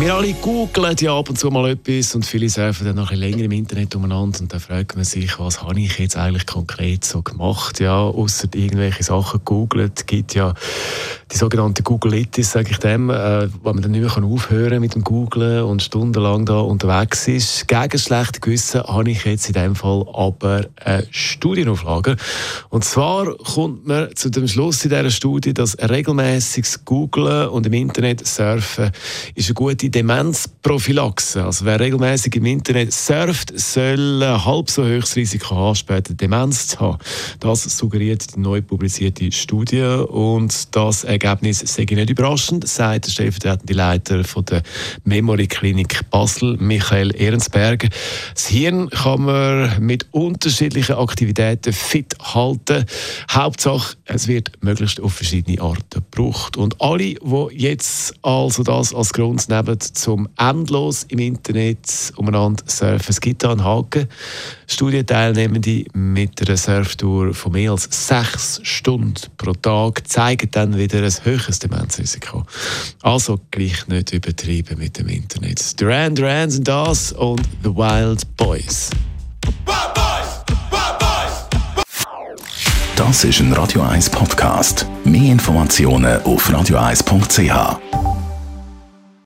wir alle googeln ja ab und zu mal etwas und viele surfen dann noch ein länger im Internet umeinander und dann fragt man sich, was habe ich jetzt eigentlich konkret so gemacht? Ja, außer irgendwelche Sachen googelt, gibt ja die sogenannte Googleitis, sage ich dem, äh, wo man dann nicht mehr aufhören kann mit dem Googlen und stundenlang da unterwegs ist. Gegen schlechte Gewissen habe ich jetzt in dem Fall aber eine Studienauflage. Und zwar kommt man zu dem Schluss in dieser Studie, dass regelmäßiges Googlen und im Internet surfen ist eine gute Demenzprophylaxe. Also wer regelmäßig im Internet surft, soll ein halb so hohes Risiko haben, später Demenz zu haben. Das suggeriert die neu publizierte Studie und das Ergebnis sei nicht überraschend, sagt der stellvertretende Leiter von der Memory Klinik Basel, Michael Ehrensberger. Das Hirn kann man mit unterschiedlichen Aktivitäten fit halten. Hauptsache, es wird möglichst auf verschiedene Arten gebraucht. Und alle, die jetzt also das als Grund nehmen, zum endlos im Internet umeinander surfen. Es gibt da einen Haken. Studienteilnehmende mit einer Surftour von mehr als sechs Stunden pro Tag zeigen dann wieder ein höheres Demenzrisiko. Also gleich nicht übertrieben mit dem Internet. Duran Duran sind das und The Wild Boys. Das ist ein Radio 1 Podcast. Mehr Informationen auf radio1.ch.